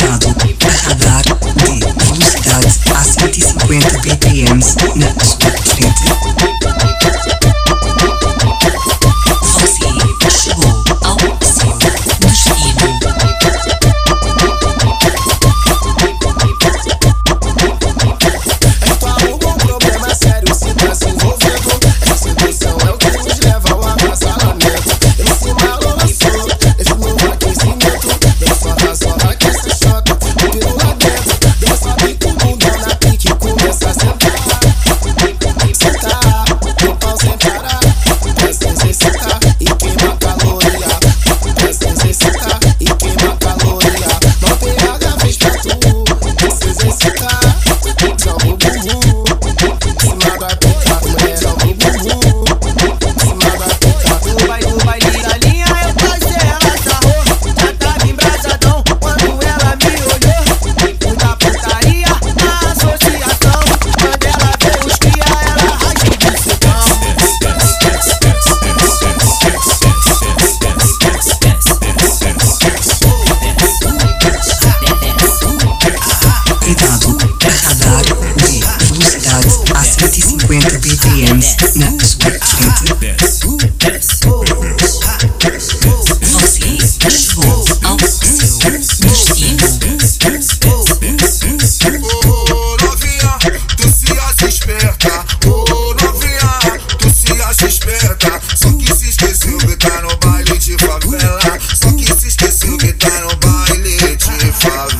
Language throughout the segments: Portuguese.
estado quer radar de velocidades a 150 BPMs na sua frente. hands. Só que se esqueceu que tá no baile de favela Só que se esqueceu que tá no baile de favela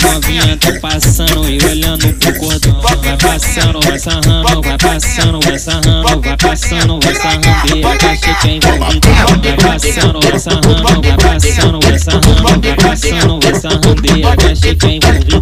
novinha, tô passando e olhando pro cordão. Vai passando, vai sarrando, vai passando, vai sarrando, vai passando, vai sarrando. Vai cachê que é envolvido. Vai passando, vai sarrando, vai passando, vai sarrando, vai passando, vai sarrando. Vai cachê que é envolvido.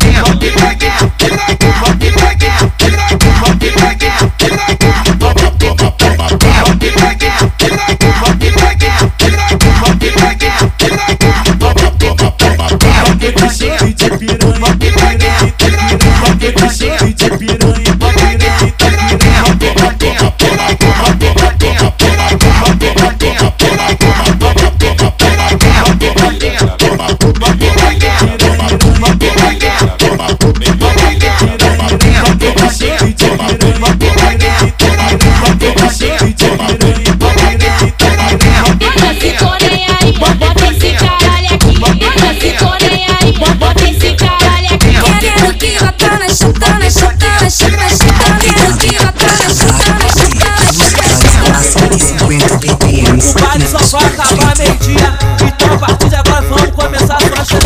O baile só vai acabar meio-dia. Então a partir de agora vamos começar a sua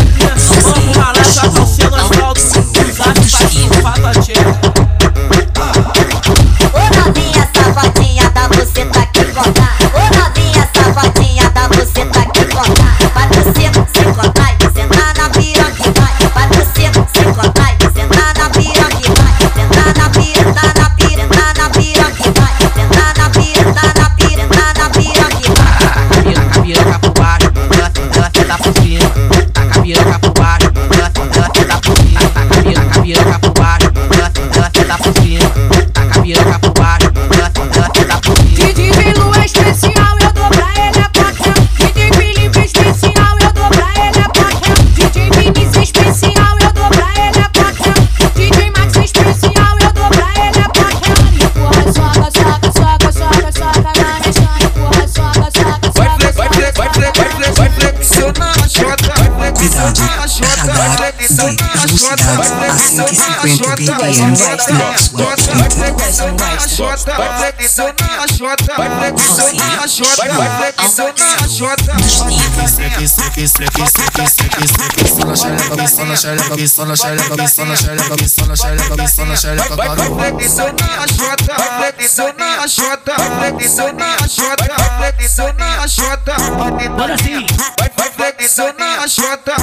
body. I got sleep, juicy dance, acid is different to baby and rice nuts. Well, rice and rice nuts. What a thing! flexiona a chota.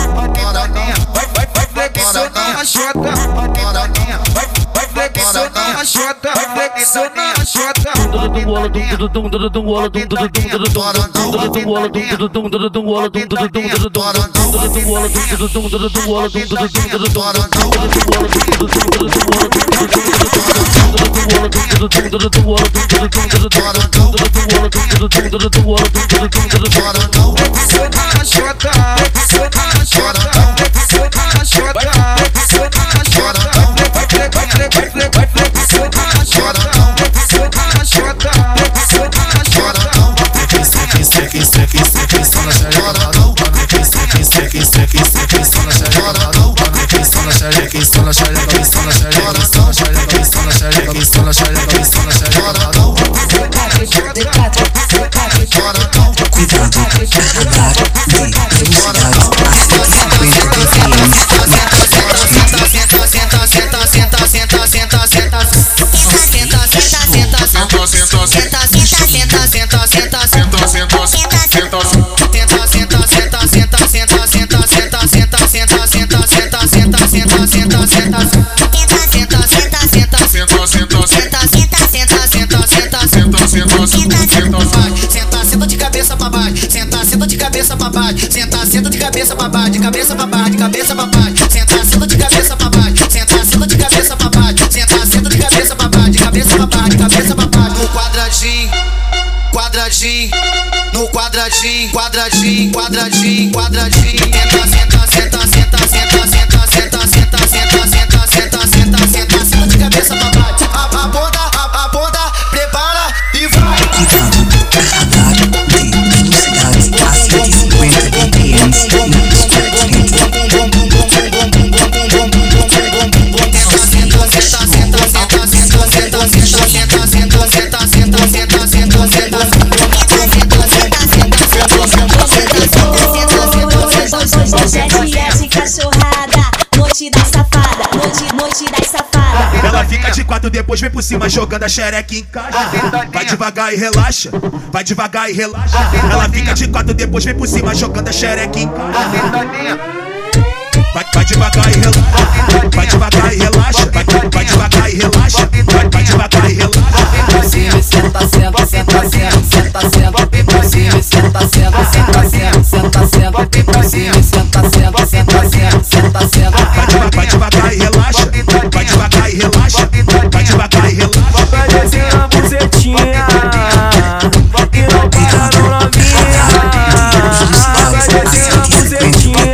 Vai, vai, vai, flexiona a chota na chota, flexão na chota. Dum bola dum dum dum dum dum bola dum dum dum dum dum dum bola dum dum dum dum dum bola dum dum dum dum dum bola dum dum dum bola dum dum dum dum dum bola dum dum dum dum dum bola dum dum dum dum dum bola dum dum dum dum la chaleur, instant la chaleur pra baixo, senta, senta de cabeça pra baixo, senta, senta de cabeça pra baixo, de cabeça pra baixo, de cabeça pra baixo, senta, senta de cabeça pra baixo, senta, senta de cabeça pra baixo, senta, senta de cabeça pra baixo, de cabeça pra baixo, de cabeça pra baixo, no quadradinho, quadradinho, no quadradinho, quadradinho, quadradinho, quadradinho, noite da safada, noite, noite da safada. Ela fica de quatro, depois vem por cima jogando a xereca em caixa. Vai devagar e relaxa, vai devagar e relaxa. Ela fica de quatro, depois vem por cima jogando a xereca em caixa. Vai, vai devagar e relaxa, vai devagar e relaxa, vai, vai devagar e relaxa, vai, vai devagar e relaxa. Senta, senta, senta, senta, senta, senta, cima, senta, senta, senta, senta, senta, senta, cima, senta, senta, senta, senta, senta, senta. Vai devagar, e relaxa, vai devagar e relaxa, vai devagar e relaxa. Vai descer a bucetinha e não para no novinha. Vai descer a bucetinha.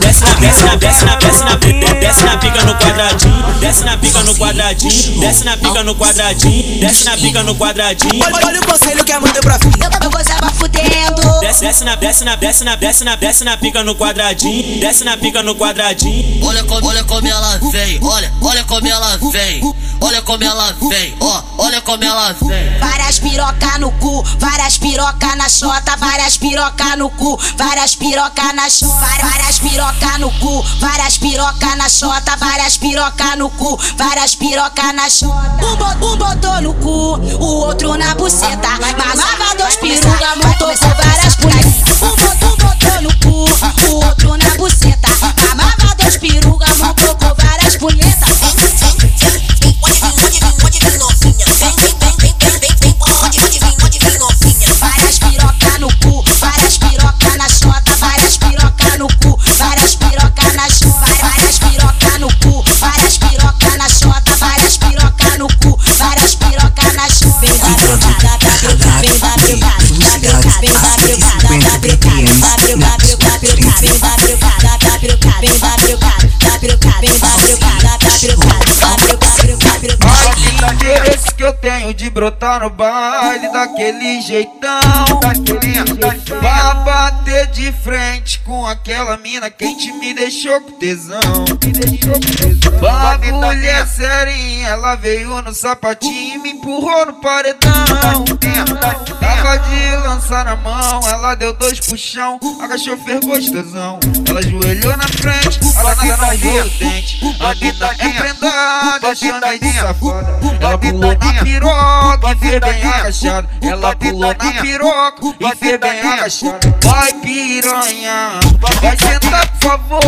Desce na, desce na, desce na, desce na, desce na pica no quadradinho, desce na pica no quadradinho, desce na pica no quadradinho, desce na pica no quadradinho. Olha, olha o conselho que a mãe deu pra filha. Eu, gozava fudendo. Desce, desce na, desce na, desce na, desce na, desce na pica no quadradinho, desce na pica no quadradinho. Olha como, olha como ela vem, olha, olha como ela vem, olha como ela vem, ó, olha como ela vem. Várias piroca no cu, várias piroca na chota, várias piroca no cu, várias piroca na chota, várias piroca no cu, várias piroca na chota, várias piroca no cu, várias piroca na chota. Um, bo- botou no cu, o outro na buceta, mamava dois piruga, 50 de clientes. Interesse que eu tenho de brotar no baile daquele jeitão, daquele pra bater de frente com aquela mina, quem te me deixou com tesão. Me deixou com tesão. Bagulho é serinha, ela veio no sapatinho e me empurrou no paredão. Tava de lançar na mão, ela deu dois puxão, agachou, fez gostosão. Ela ajoelhou na frente, a danada não viu o dente. A mina é prendada, chama de safada. Ela pulou na piroca e fez bem agachada. Ela pulou na piroca e fez bem agachada. Vai piranha, Vai sentar, por favor.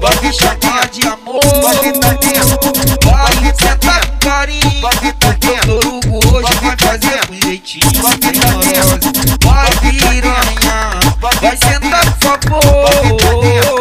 Vai chamar de amor. Vai sentar com carinho. O torugo hoje vai fazer com jeitinho. Vai piranha. Vai sentar, por favor.